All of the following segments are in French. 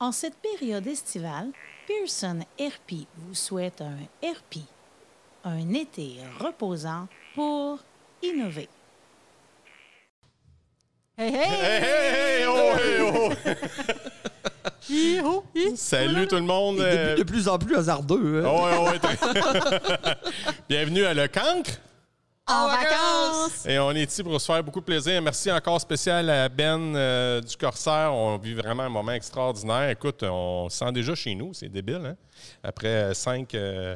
En cette période estivale, Pearson RP vous souhaite un RP, un été reposant pour innover. Hey, hey! Hey, hey, hey, oh, hey, oh. Hi-ho, hi. Salut tout le monde. Il est euh, de plus en plus hasardeux. hein. oh, ouais, ouais, t'es- Bienvenue à Le Cancre. En vacances! Et on est ici pour se faire beaucoup de plaisir. Merci encore spécial à Ben euh, du Corsaire. On vit vraiment un moment extraordinaire. Écoute, on se sent déjà chez nous. C'est débile, hein? Après euh, cinq, euh,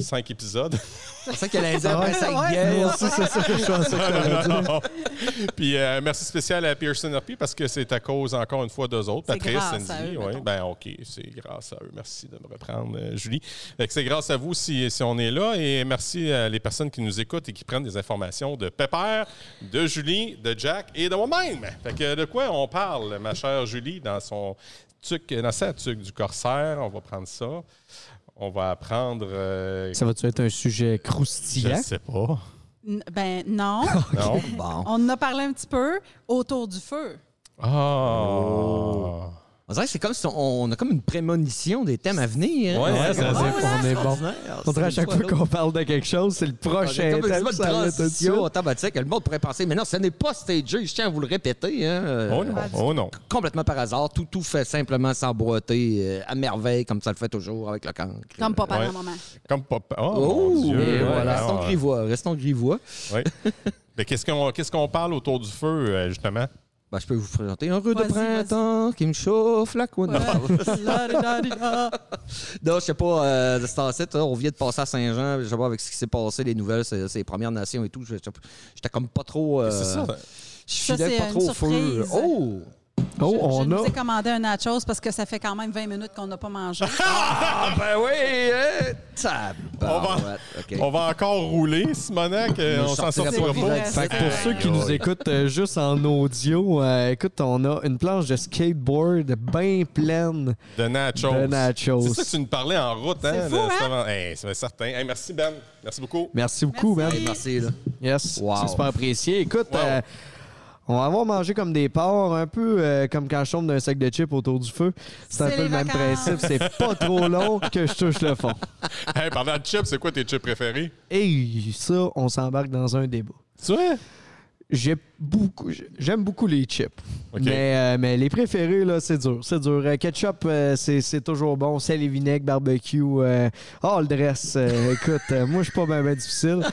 cinq épisodes. C'est ça qu'elle a dit après sa Ouais. aussi, c'est ça que je pensais que. Puis euh, merci spécial à Pearson RP parce que c'est à cause, encore une fois, d'eux autres. C'est Patrice, grâce à eux, ouais. Ben, OK, c'est grâce à eux. Merci de me reprendre, Julie. C'est grâce à vous si, si on est là. Et merci à les personnes qui nous écoutent et qui prennent des informations de Pepper, de Julie, de Jack et de moi-même. Fait que de quoi on parle, ma chère Julie, dans son tuc, dans sa tuque du corsaire? On va prendre ça. On va apprendre. euh, Ça va-tu être un sujet je croustillant? sais pas. N- Ben non. Non? Bon. On en a parlé un petit peu autour du feu. Ah! On dirait que c'est comme si on, on a comme une prémonition des thèmes à venir. Ouais, hein. ouais, ça, comme- c'est- on est bon. On dirait à chaque fois qu'on parle de quelque chose, c'est le prochain Comme thème. une tout de transition automatique. Le monde pourrait penser, mais non, ce n'est pas stagé. Je tiens à vous le répéter. hein. Euh, Oh non, oh non. Complètement par hasard. Tout, tout fait simplement s'emboîter euh, à merveille, comme ça le fait toujours avec le cancre. Comme papa Ouais. et maman. Comme papa. Oh, Oh, mon Dieu. et Ouais, voilà. Restons ouais. grivois. Restons grivois. Ouais. Mais qu'est-ce qu'on qu'est-ce qu'on parle autour du feu, euh, justement? Ben, je peux vous présenter un rude de printemps qui me chauffe la couenne. Non, je sais pas, euh, de ce temps-ci, là, on vient de passer à Saint-Jean, je sais pas avec ce qui s'est passé, les nouvelles, c'est c'est les Premières Nations et tout. je- je- J'étais comme pas trop. euh, c'est ça. Je Ça, filais c'est pas trop au feu. Oh! Oh, je, je on nous a. ai commandé un nachos parce que ça fait quand même 20 minutes qu'on n'a pas mangé. Ah, ben oui! Hein? va- OK. On va encore rouler, Simonac. euh, Je on s'en sortirai sortira pas. Fait que pour ceux qui nous écoutent euh, juste en audio, euh, écoute, on a une planche de skateboard bien pleine. De nachos. De nachos. C'est ça que tu nous parlais en route, hein? C'est fou, hein? Hey, c'est certain. Hey, merci, Ben. Merci beaucoup. Merci beaucoup, Merci. man. Merci, là. Yes, Wow. c'est super apprécié. Écoute, Wow. euh, on va avoir mangé comme des porcs, un peu euh, comme quand je tombe d'un sac de chips autour du feu. C'est un peu le même principe. C'est pas trop long que je touche le fond. Hey, parlant de chips, c'est quoi tes chips préférés? Et ça, on s'embarque dans un débat. Tu vois? J'ai beaucoup, j'aime beaucoup les chips. Mais, euh, mais les préférés, là, c'est dur. C'est dur. Euh, ketchup, euh, c'est, c'est toujours bon. Sel et vinaigre, barbecue. euh, oh, le dress. euh, écoute, euh, moi, je suis pas bien ben difficile.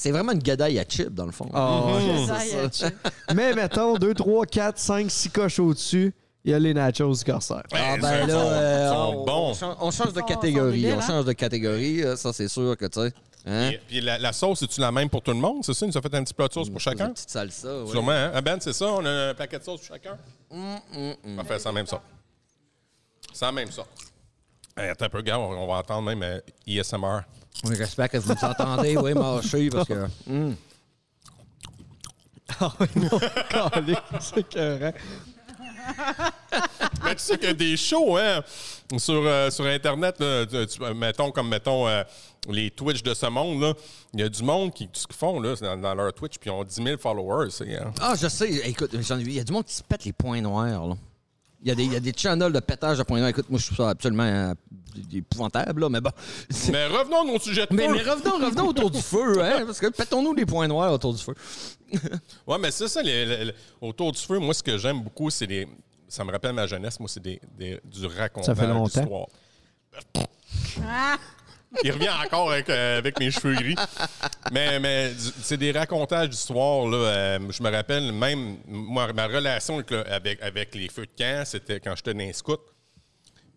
C'est vraiment une gadaille à chip, dans le fond. Oh, a le chip. Mais mettons, 2, 3, 4, 5, 6 coches au-dessus, il y a les nachos du corsaire. Ah ben ils là, sont- euh, sont on, bons. on change, on change de catégorie. on hein? change de catégorie, ça c'est sûr que tu sais. Hein? Puis, puis la, la sauce, c'est-tu la même pour tout le monde? C'est ça? Ils nous ont fait un petit plat de sauce pour chacun? Une petite salsa, oui. Sûrement, hein? Ah, Ben, c'est ça? On a un paquet de sauce pour chacun? Hum, On va faire ça même ça. Sans même ça. Hey, attends un peu, gars, on, va entendre même euh, ISMR. Oui, J'espère que vous nous entendez, oui, marcher, parce que. hum. Ah oui, non, c'est écœurant. Mais tu sais qu'il y a des shows, hein, sur, euh, sur Internet, là, tu- tu- mettons comme, mettons, euh, les Twitch de ce monde, là. Il y a du monde qui, qui font, là, dans, dans leur Twitch, puis ils ont 10 000 followers, c'est, hein. Ah, je sais. Écoute, j'en ai vu. Il y a du monde qui se pète les points noirs, là. Il y, a des, il y a des channels de pétage de points noirs. Écoute, moi, je trouve ça absolument euh, épouvantable, là, mais bon. C'est- Mais revenons à nos sujets de Mais, feu. mais revenons, revenons autour du feu, hein, parce que pétons-nous les points noirs autour du feu. Ouais, mais c'est ça, les- les- les- autour du feu, moi, ce que j'aime beaucoup, c'est des. Ça me rappelle ma jeunesse, moi, c'est des, des- du racontage Ça fait longtemps. d'histoire. Il revient encore avec, euh, avec mes cheveux gris. Mais, mais c'est des racontages d'histoire. Là. Euh, je me rappelle même, moi, ma relation avec, avec, avec les feux de camp, c'était quand j'étais dans les scouts.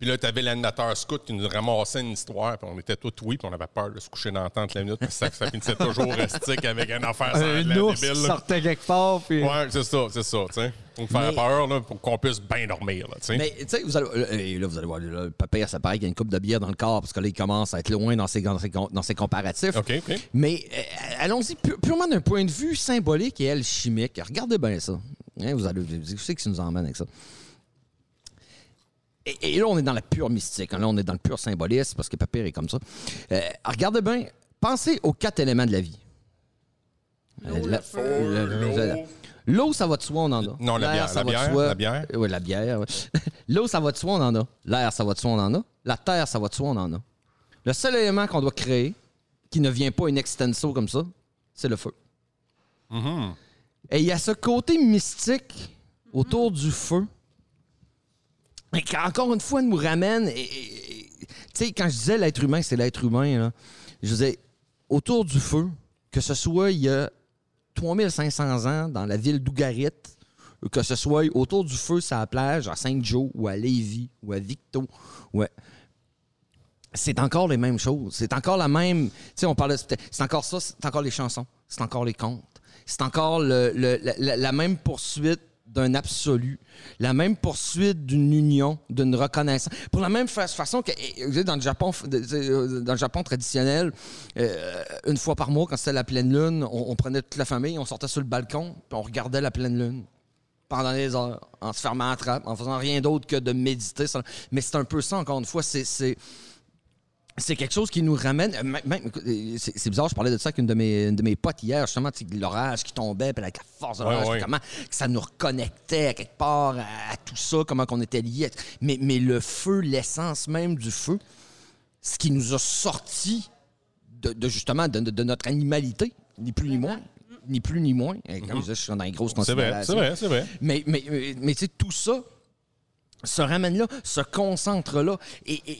Puis là, tu avais l'animateur scout qui nous ramassait une histoire, puis on était tous oui, puis on avait peur de se coucher dans la tente la minute, parce que ça, ça finissait toujours rustique avec une affaire sans Un la ours débile. sortait quelque part, puis... Ouais, c'est ça, c'est ça, tu sais. Pour faire Mais- peur, là, pour qu'on puisse bien dormir, là, tu sais. Mais, tu sais, vous allez, euh, et là, vous allez voir, là, le papa, ça paraît qu'il y a une coupe de bière dans le corps, parce que là, il commence à être loin dans ses, dans ses, dans ses comparatifs. OK, OK. Mais euh, allons-y pu- purement d'un point de vue symbolique et alchimique. Regardez bien ça. Hein, vous allez vous savez que ça nous emmène avec ça. Et, et là, on est dans la pure mystique. hein. Là, on est dans le pur symbolisme parce que Papir est comme ça. Euh, regardez bien. Pensez aux quatre éléments de la vie. Euh, L'eau, ça va de soi, on en a. Non, la L'air, bière, ça la va de bière, soi. la bière. Oui, la bière. ouais. L'eau, ça va de soi, on en a. L'air, ça va de soi, on en a. La terre, ça va de soi, on en a. Le seul élément qu'on doit créer, qui ne vient pas in extenso comme ça, c'est le feu. Et il y a ce côté mystique autour du feu, mais encore une fois, nous ramène. Tu sais, quand je disais l'être humain, c'est l'être humain, je disais, autour du feu, que ce soit il y a 3500 ans dans la ville d'Ougarit, ou que ce soit autour du feu sur la plage à Saint-Joe ou à Lévis ou à Victo, ouais. C'est encore les mêmes choses. C'est encore la même. Tu sais, on parle. C'est encore ça, c'est encore les chansons, c'est encore les contes. C'est encore la même poursuite d'un absolu, la même poursuite d'une union, d'une reconnaissance. Pour la même fa- façon que eh, vous savez, dans le Japon, de- dans le Japon traditionnel, euh, une fois par mois, quand c'était la pleine lune, on, prenait toute la famille, on sortait sur le balcon, puis on regardait la pleine lune pendant des heures, en se fermant la trappe, en faisant rien d'autre que de méditer. Mais c'est un peu ça, encore une fois, c'est... c'est quelque chose qui nous ramène. euh, euh, c'est bizarre, je parlais de ça avec une de mes, une de mes potes hier, justement, tu sais, l'orage qui tombait, puis avec la force de l'orage, ouais. comment que ça nous reconnectait à quelque part à, à tout ça, comment qu'on était liés. Mais, mais le feu, l'essence même du feu, ce qui nous a sortis de, de, justement de, de- notre animalité, ni plus ni moins. Ni plus ni moins. Et Comme je disais, je suis dans les grosses C'est vrai, c'est vrai, c'est vrai. Mais, mais, mais, mais tu sais, tout ça se ramène là, se concentre là. Et, et-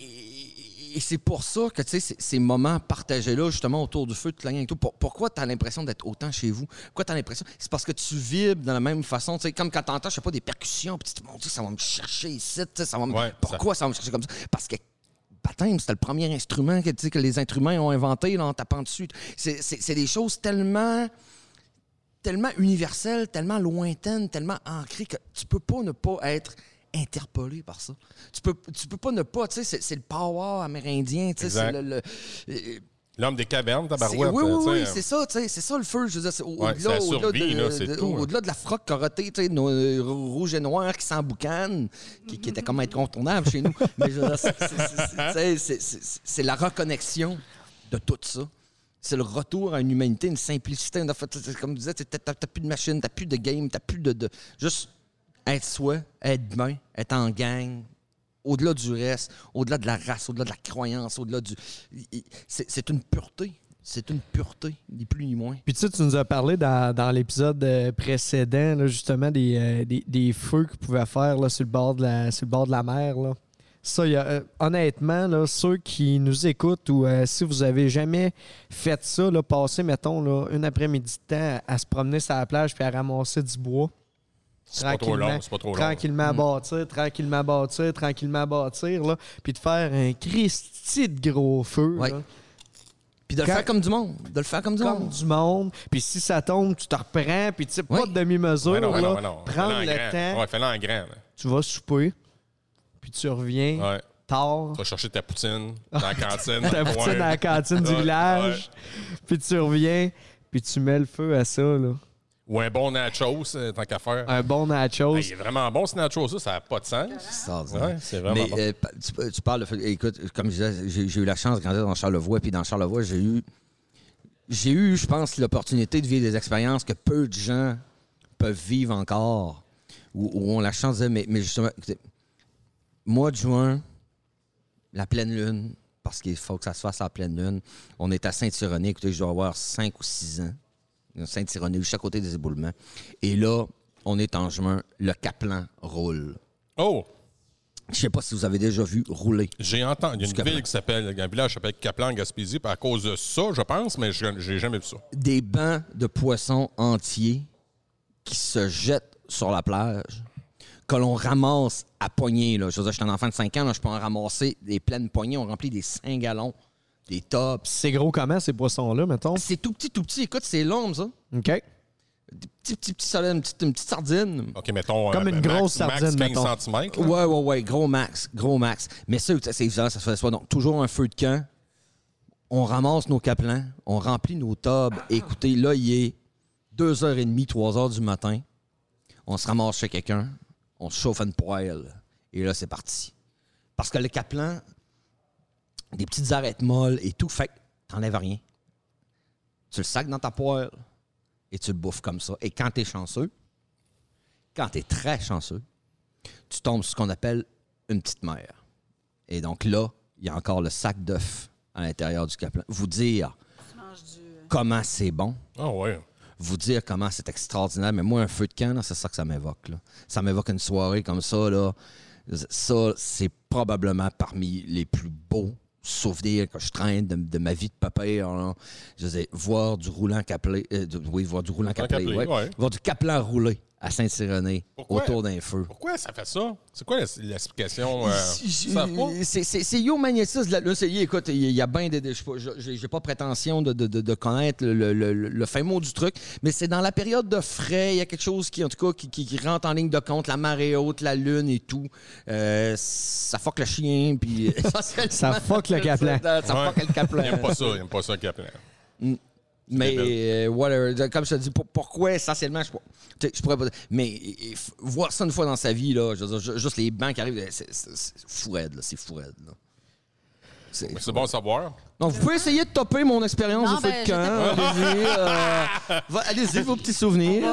et- c'est pour ça que, tu sais, ces- moments partagés là, justement, autour du feu, toute la gang et tout, pour- pourquoi tu as l'impression d'être autant chez vous? Pourquoi tu as l'impression? C'est parce que tu vibres de la même façon, tu sais, comme quand tu entends, je sais pas, des percussions, puis tu te dis, ça va me chercher ici, tu sais, ça va me... Ouais, pourquoi ça... va me chercher comme ça? Parce que baptême, c'était le premier instrument que, tu sais, que les êtres humains ont inventé là, en tapant dessus. C'est- des choses tellement tellement universelle, tellement lointaine, tellement ancrée que tu peux pas ne pas être interpellé par ça. Tu peux, tu peux pas ne pas, tu sais, c'est- le power amérindien, tu sais, c'est le... le- euh, L'homme des cavernes, tabarouette. oui, oui, oui, euh, c'est ça, tu sais, c'est ça le feu. Je veux dire, au- Ouais, au-delà, survie, de, hein. au-delà de la tu sais, nos, euh, rouge et noir qui s'emboucanent, qui, qui était comme incontournable chez nous. Mais je veux dire, c'est- la reconnexion de tout ça. C'est le retour à une humanité, une simplicité. Une Comme je disais, tu n'as plus de machine, tu plus de game, tu plus de, de- Juste être soi, être bien, être en gang, au-delà du reste, au-delà de la race, au-delà de la croyance, au-delà du. C'est une pureté. C'est une pureté, ni plus ni moins. Puis tu sais, tu nous as parlé dans, dans l'épisode euh, précédent, là, justement, des, euh, des, des feux qu'ils pouvaient faire là, sur, le bord de la, sur le bord de la mer. Là. Ça, y euh, honnêtement, là, ceux qui nous écoutent ou si vous avez jamais fait ça, là, passer, mettons, là, après-midi de temps à, à se promener sur la plage puis à ramasser du bois. C'est pas trop long, c'est pas trop long. Tranquillement à bâtir, tranquillement à bâtir, tranquillement à bâtir, là, puis de faire un Christi de gros feu. Ouais. là. Puis de le Quand- faire comme du monde. De le faire comme du comme monde. du monde. Puis si ça tombe, tu te reprends. Puis tu sais, pas Oui. de demi-mesure. Prendre le grand. temps. Ouais, fais-le en grand. là. Tu vas souper. Puis tu reviens Ouais. tard. Tu vas chercher ta poutine dans la cantine. dans Ta poutine à la cantine du Ouais, village. Puis tu reviens. Puis tu mets le feu à ça. Là. Ou un bon nachos, euh, tant qu'à faire. Un bon nachos. Ah, il est vraiment bon ce nachos, ça, ça n'a pas de sens. Ouais, c'est vraiment Mais bon. euh, tu, tu parles de. fait- Écoute, comme je disais, j'ai eu la chance de grandir dans Charlevoix. Puis dans Charlevoix, j'ai eu. J'ai eu, je pense, l'opportunité de vivre des expériences que peu de gens peuvent vivre encore. Ou, ou ont la chance de. Mais, mais justement, écoutez, mois de juin, la pleine lune, parce qu'il faut que ça se fasse à la pleine lune. On est à Saint-Ironie. Écoutez, je dois avoir 5 ou 6 ans. Saint-Ironie, juste à côté des éboulements. Et là, on est en juin. Le Caplan roule. Oh, Je sais pas si vous avez déjà vu rouler. j'ai entendu. Il y a une Caplan. ville qui s'appelle, un village qui s'appelle Caplan, Gaspésie, à cause de ça, je pense, mais je j'ai jamais vu ça. Des bancs de poissons entiers qui se jettent sur la plage, que l'on ramasse à poignées. Là. Je veux dire, je suis un enfant de 5 ans, là, je peux en ramasser des pleines poignées. On remplit des 5 gallons, des tops. C'est gros comment ces poissons-là, mettons? C'est tout petit, tout petit. Écoute, c'est long, ça. OK. Des petits, petits, petits soleils, une petite, une petite sardine. OK, mettons. Comme euh, une max- grosse max sardine, 15 mettons. centimètres, là. Ouais, ouais, ouais, gros max, gros max. Mais ça, c'est évident, ça se fait soit donc toujours un feu de camp. On ramasse nos caplans, on remplit nos tubs. Écoutez, là, il est 2h30, 3h du matin. On se ramasse chez quelqu'un, on se chauffe une poêle. Et là, c'est parti. Parce que le caplan, des petites arêtes molles et tout, fait que t'enlèves rien. Tu le sacs dans ta poêle et tu le bouffes comme ça. Et quand t'es chanceux, quand tu es très chanceux, tu tombes sur ce qu'on appelle une petite mer. Et donc là, il y a encore le sac d'œufs à l'intérieur du capelin. Vous dire du. comment c'est bon, Ah ouais. vous dire comment c'est extraordinaire. Mais moi, un feu de camp, c'est ça que ça m'évoque. Ça m'évoque une soirée comme ça. Là. Ça, c'est probablement parmi les plus beaux souvenirs que je traîne de, de ma vie de papa. là. Je dire, voir du roulant capelé. euh, oui, voir du roulant ouais. ouais. Voir du capelin roulé à Pourquoi? autour d'un feu. Pourquoi ça fait ça? C'est quoi l'explication? euh? C'est yo magnétisme. Là, là, écoute, il y a bien des. je sais pas- prétention de, de- de- de connaître le, le- le- le fin mot du truc, mais c'est dans la période de frais. Il y a quelque chose qui, en tout cas, qui, qui- qui rentre en ligne de compte. La marée haute, la lune et tout. Euh, ça fuck le chien, puis. Ça fuck le caplan. Ça Ouais. fuck le caplan. Il aime pas ça, il aime pas ça, le Caplan. Mais, euh, whatever. Comme je te dis, pour- pourquoi essentiellement, je, sais, je pourrais pas. Mais voir ça une fois dans sa vie, là, je juste les bancs qui arrivent, c'est fou raide, là. C'est fou raide, là. C'est- bon à savoir. Donc, vous pouvez essayer de topper mon expérience au feu ben, de camp. Allez-y, euh, va- allez-y, vos petits souvenirs.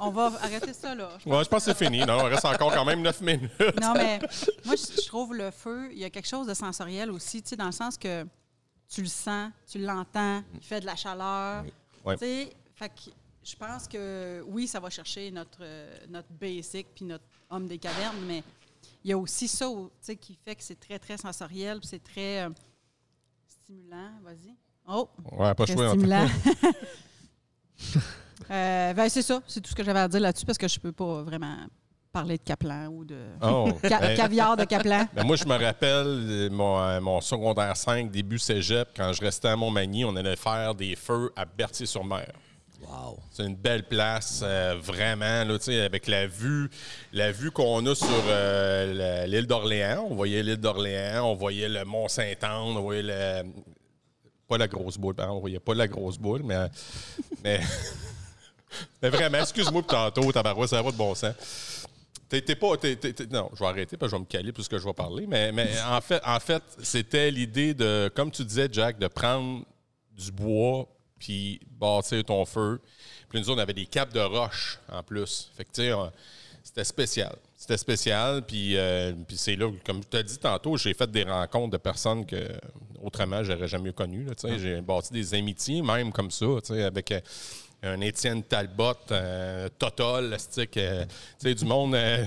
On va, on va arrêter ça là. Ouais, je pense que c'est fini. Non, il reste encore quand même 9 minutes. Non, mais moi, je je trouve le feu, il y a quelque chose de sensoriel aussi, tu sais, dans le sens que tu le sens, tu l'entends, il fait de la chaleur. Ouais. Tu sais, fait que je pense que oui, ça va chercher notre, euh, notre basic puis notre homme des cavernes, mais il y a aussi ça qui fait que c'est très, très sensoriel c'est très euh, stimulant. Vas-y. Oh! Ouais, pas choix. stimulant. Euh, ben, c'est ça, c'est tout ce que j'avais à dire là-dessus parce que je peux pas vraiment parler de Caplan ou de Oh. ca- Ben, caviar de Caplan. ben, moi, je me rappelle euh, mon, mon secondaire 5, début cégep, quand je restais à Montmagny, on allait faire des feux à Berthier-sur-Mer. Wow. C'est une belle place, euh, vraiment, là, avec la vue, la vue qu'on a sur euh, l'île d'Orléans. On voyait l'île d'Orléans, on voyait le Mont-Saint-Anne, on voyait le... Pas la grosse boule, on voyait pas la grosse boule, mais... mais, mais vraiment, excuse-moi pour tantôt, tabarouette, ça va de bon sens. T'es pas. non, je vais arrêter parce que je vais me caler plus que je vais parler. Mais, mais en fait, en fait c'était l'idée de, comme tu disais, Jack, de prendre du bois puis bâtir ton feu. Puis nous on avait des capes de roche en plus. Fait que, tu sais, c'était spécial. C'était spécial. Puis, euh, puis c'est là, comme tu as dit tantôt, j'ai fait des rencontres de personnes que autrement, j'aurais jamais connues. sais. J'ai bâti des amitiés, même comme ça, tu sais, avec. Euh, un Étienne Talbot, un Totol, euh, tu sais, du monde, euh,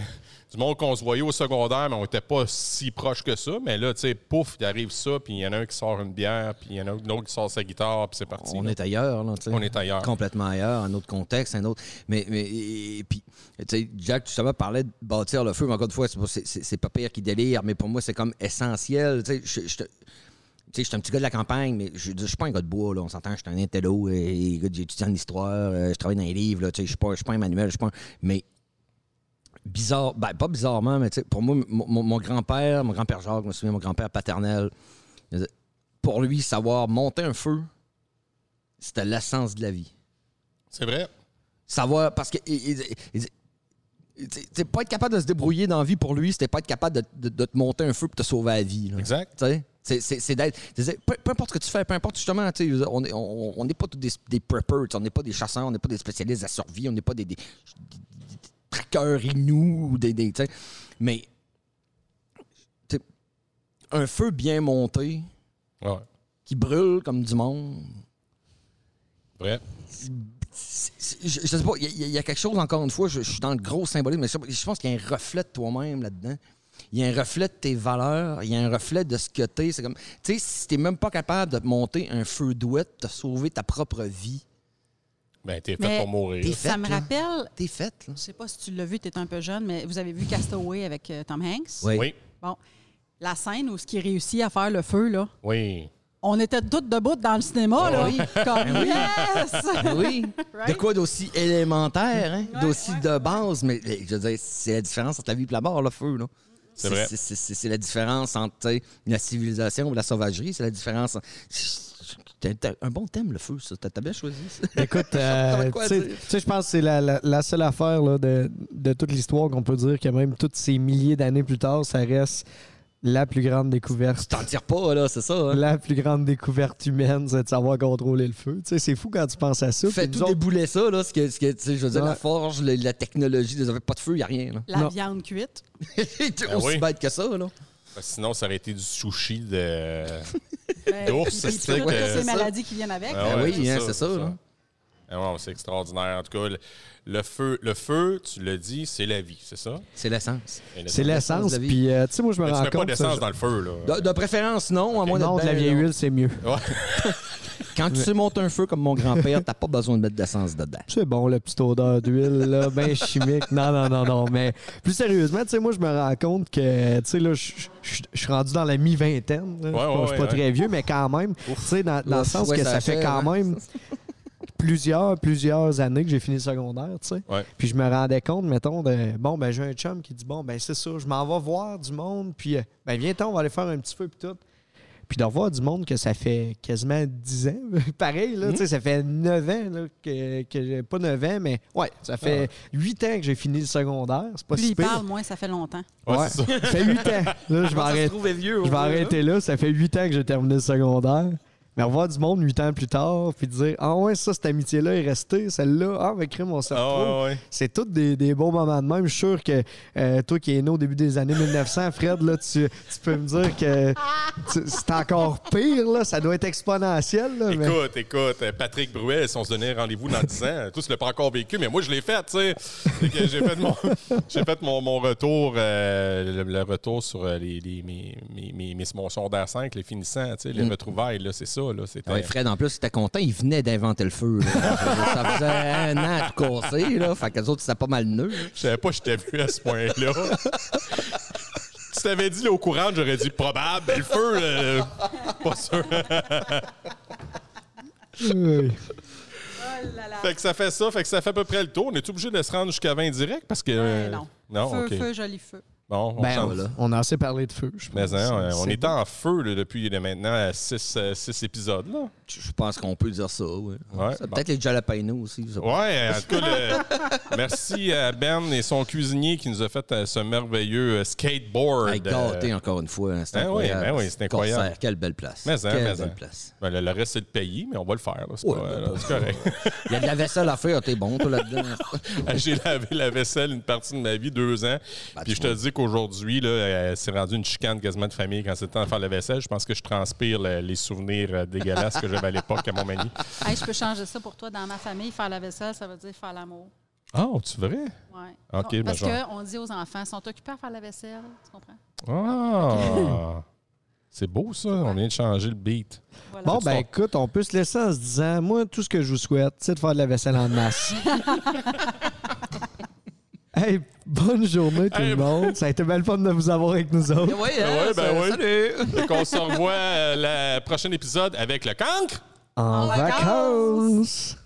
du monde qu'on se voyait au secondaire, mais on n'était pas si proche que ça. Mais là, tu sais, pouf, il arrive ça, puis il y en a un qui sort une bière, puis il y en a un autre qui sort sa guitare, puis c'est parti. On là. est ailleurs, là, tu sais. On est ailleurs. Complètement ailleurs, un autre contexte, un autre. Mais, mais et, et puis, tu sais, Jack, justement, parlait de bâtir le feu, mais encore une fois, c'est pas- c'est- c'est c'est pas pire qui délire, mais pour moi, c'est comme essentiel. Tu sais, je- je te- tu sais, je suis un petit gars de la campagne, mais je je suis pas un gars de bois, là. On s'entend, je suis un intello, et, et j'ai étudié en histoire, euh, je travaille dans les livres, je suis pas, je suis pas un manuel, je suis pas un- Mais bizarre, ben, pas bizarrement, mais pour moi, mon, grand-père, mon grand-père Jacques, je me souviens, mon grand-père paternel, pour lui, savoir monter un feu, c'était l'essence de la vie. C'est vrai. Savoir, parce que il- il- pas être capable de se débrouiller dans la vie pour lui, c'était pas être capable de, de- de te monter un feu pour te sauver la vie. là. Exact. C'est- d'être. Peu, peu importe ce que tu fais, peu importe justement, tu sais, on n'est on, on pas tous des, des preppers, on n'est pas des chasseurs, on n'est pas des spécialistes de la survie, on n'est pas des, des, des- traqueurs inous, ou des, des, mais un feu bien monté Ouais. qui brûle comme du monde, c'est- je, je sais pas, il y, a- il y a quelque chose, encore une fois, je, je suis dans le gros symbolisme, mais je, je pense qu'il y a un reflet de toi-même là-dedans. Il y a un reflet de tes valeurs, il y a un reflet de ce que t'es. C'est comme, tu sais, si t'es même pas capable de te monter un feu douette, de sauver ta propre vie, Ben, t'es fait Mais pour mourir. t'es Ça me là. rappelle, t'es faite. là. je sais pas si tu l'as vu, tu es un peu jeune, mais vous avez vu Castaway avec euh, Tom Hanks? Oui. Oui. Bon, la scène où ce qui réussit à faire le feu, là, Oui. on était toutes debout dans le cinéma, là. Oui. Comme, yes! Oui. De Right? quoi d'aussi élémentaire, hein? Ouais, d'aussi ouais, de base, mais je veux dire, c'est la différence entre la vie et la mort, le feu, là. C'est vrai. La différence entre la civilisation et la sauvagerie. C'est la différence. T'as- un bon thème, le feu, ça. T'as bien choisi. ça. Écoute, euh, tu sais- dire? tu sais, je pense que c'est la, la- la seule affaire là, de, de toute l'histoire qu'on peut dire que même toutes ces milliers d'années plus tard, ça reste La plus grande découverte. T'en tires pas, là, c'est ça. hein? La plus grande découverte humaine, c'est de savoir contrôler le feu. Tu sais, c'est fou quand tu penses à ça. Fais tout autres- débouler ça, là. Ce que, ce que, tu sais, je veux dire, la forge, le- la technologie, vous avez pas de feu, y a rien, là. La Non. viande cuite. C'est Ben aussi oui. bête que ça, là. Que Sinon, ça aurait été du sushi de. Ben, D'ours, c'est toutes ces ça. maladies qui viennent avec. Ah Ben ouais, oui, hein, c'est ça, là. Ah ouais, c'est extraordinaire. En tout cas, le, le feu, le feu, tu l'as dit, c'est la vie, c'est ça? C'est l'essence. Le- C'est l'essence. Puis, euh, tu sais, moi, je me Mais tu rends mets pas compte. d'essence dans le feu, là. De, de préférence, non, à moins Non, de la ben, vieille huile, c'est mieux. Ouais. Quand tu sais monter un feu comme mon grand-père, t'as pas besoin de mettre d'essence dedans. C'est bon, la petite odeur d'huile, là, bien chimique. Non, non, non, non. Mais plus sérieusement, tu sais, moi, je me rends compte que, tu sais, là, je suis rendu dans la mi-vingtaine. là. Je suis pas- ouais, je suis pas ouais, très vieux, mais quand même, tu sais, dans, dans le sens ouais, que ça fait quand même plusieurs, plusieurs années que j'ai fini le secondaire, tu sais. Ouais. Puis je me rendais compte, mettons, de, bon, ben, j'ai un chum qui dit, bon, ben, c'est ça, je m'en vais voir du monde, puis, euh, ben, viens on va aller faire un petit feu, puis tout. Puis de revoir du monde que ça fait quasiment 10 ans. Pareil, là, tu sais, ça fait 9 ans là, que, que j'ai pas 9 ans, mais ouais, ça fait 8 ans que j'ai fini le secondaire. C'est pas Plus si il pire. parle, moins ça fait longtemps. Ouais, ça. ça fait 8 ans. Là, je vais, arrêter, vieux. je vais arrêter là. Ça fait 8 ans que j'ai terminé le secondaire. Mais revoir du monde 8 ans plus tard, puis dire Ah ouais, ça, cette amitié-là est restée, celle-là, ah, mais crime, on se Ah, retrouve. C'est tous des, des bons moments de même. Je suis sûr que euh, toi qui es né au début des années 1900, Fred, là, tu, tu peux me dire que c'est encore pire. Là. Ça doit être exponentiel. Là, mais- Écoute, écoute, euh, Patrick Bruel, si on se donnait rendez-vous dans 10 ans, tous l'ont pas encore vécu, mais moi, je l'ai fait, tu sais. J'ai fait mon, j'ai fait mon, mon retour, euh, le, le retour sur les, les- mes, mes, mes, mes- mon sondage 5, les finissants, tu sais, les Mm. retrouvailles, là, c'est ça, là. C'était... Ouais, Fred, en plus, il était content. Il venait d'inventer le feu. là. ça faisait un an à tout casser. Là. Fait que les autres, c'était pas mal nœud. Je savais pas que je t'avais vu à ce point-là. tu t'avais dit là, au courant, j'aurais dit probable, mais le feu, euh, pas sûr. Oui. Oh là là. Fait que ça fait ça, fait que ça fait à peu près le tour. On est obligé de se rendre jusqu'à 20 direct parce que. euh, Ouais, non. Non, feu, feu, joli feu. Bon, on Ben, voilà. On a assez parlé de feu, je pense. Mais hein, on- est en feu là, depuis maintenant 6 épisodes. Là. Je pense qu'on peut dire ça. Oui. Ouais, Ça, bon. Peut-être les jalapenos aussi. Ouais, en tout cas, le- merci à Ben et son cuisinier qui nous a fait euh, ce merveilleux euh, skateboard. Hey, gâté encore une fois. hein, C'est Ben oui, incroyable. ben oui, c'est incroyable. Corsair, quelle belle place. Mais hein, quelle mais belle hein. place. Ben, le, le reste, c'est le pays, mais on va le faire. C'est Ouais, correct. Il y a de la vaisselle à faire. T'es bon, toi, là-dedans. J'ai lavé la vaisselle une partie de ma vie, deux ans. Ben, Puis je te dis qu'aujourd'hui, là, euh, c'est rendu une chicane quasiment de famille quand c'est temps de faire la vaisselle. Je pense que je transpire le- les souvenirs euh, dégueulasses que j'avais à l'époque à Montmagny. Hey, je peux changer ça pour toi. Dans ma famille, faire la vaisselle, ça veut dire faire l'amour. Oh, tu vrai? Ouais. OK, ben, Parce qu'on dit aux enfants, ils sont occupés à faire la vaisselle. Tu comprends? Ah! C'est beau, ça. On vient de changer le beat. Voilà. Bon, ben écoute, on peut se laisser en se disant, moi, tout ce que je vous souhaite, c'est de faire de la vaisselle en masse. hey, bonne journée tout Hey, le monde. Ça a été belle fun de vous avoir avec nous autres. Oui, Ouais, ben oui. Salut. Qu'on se revoit euh, le prochain épisode avec le cancre. En vacances. vacances.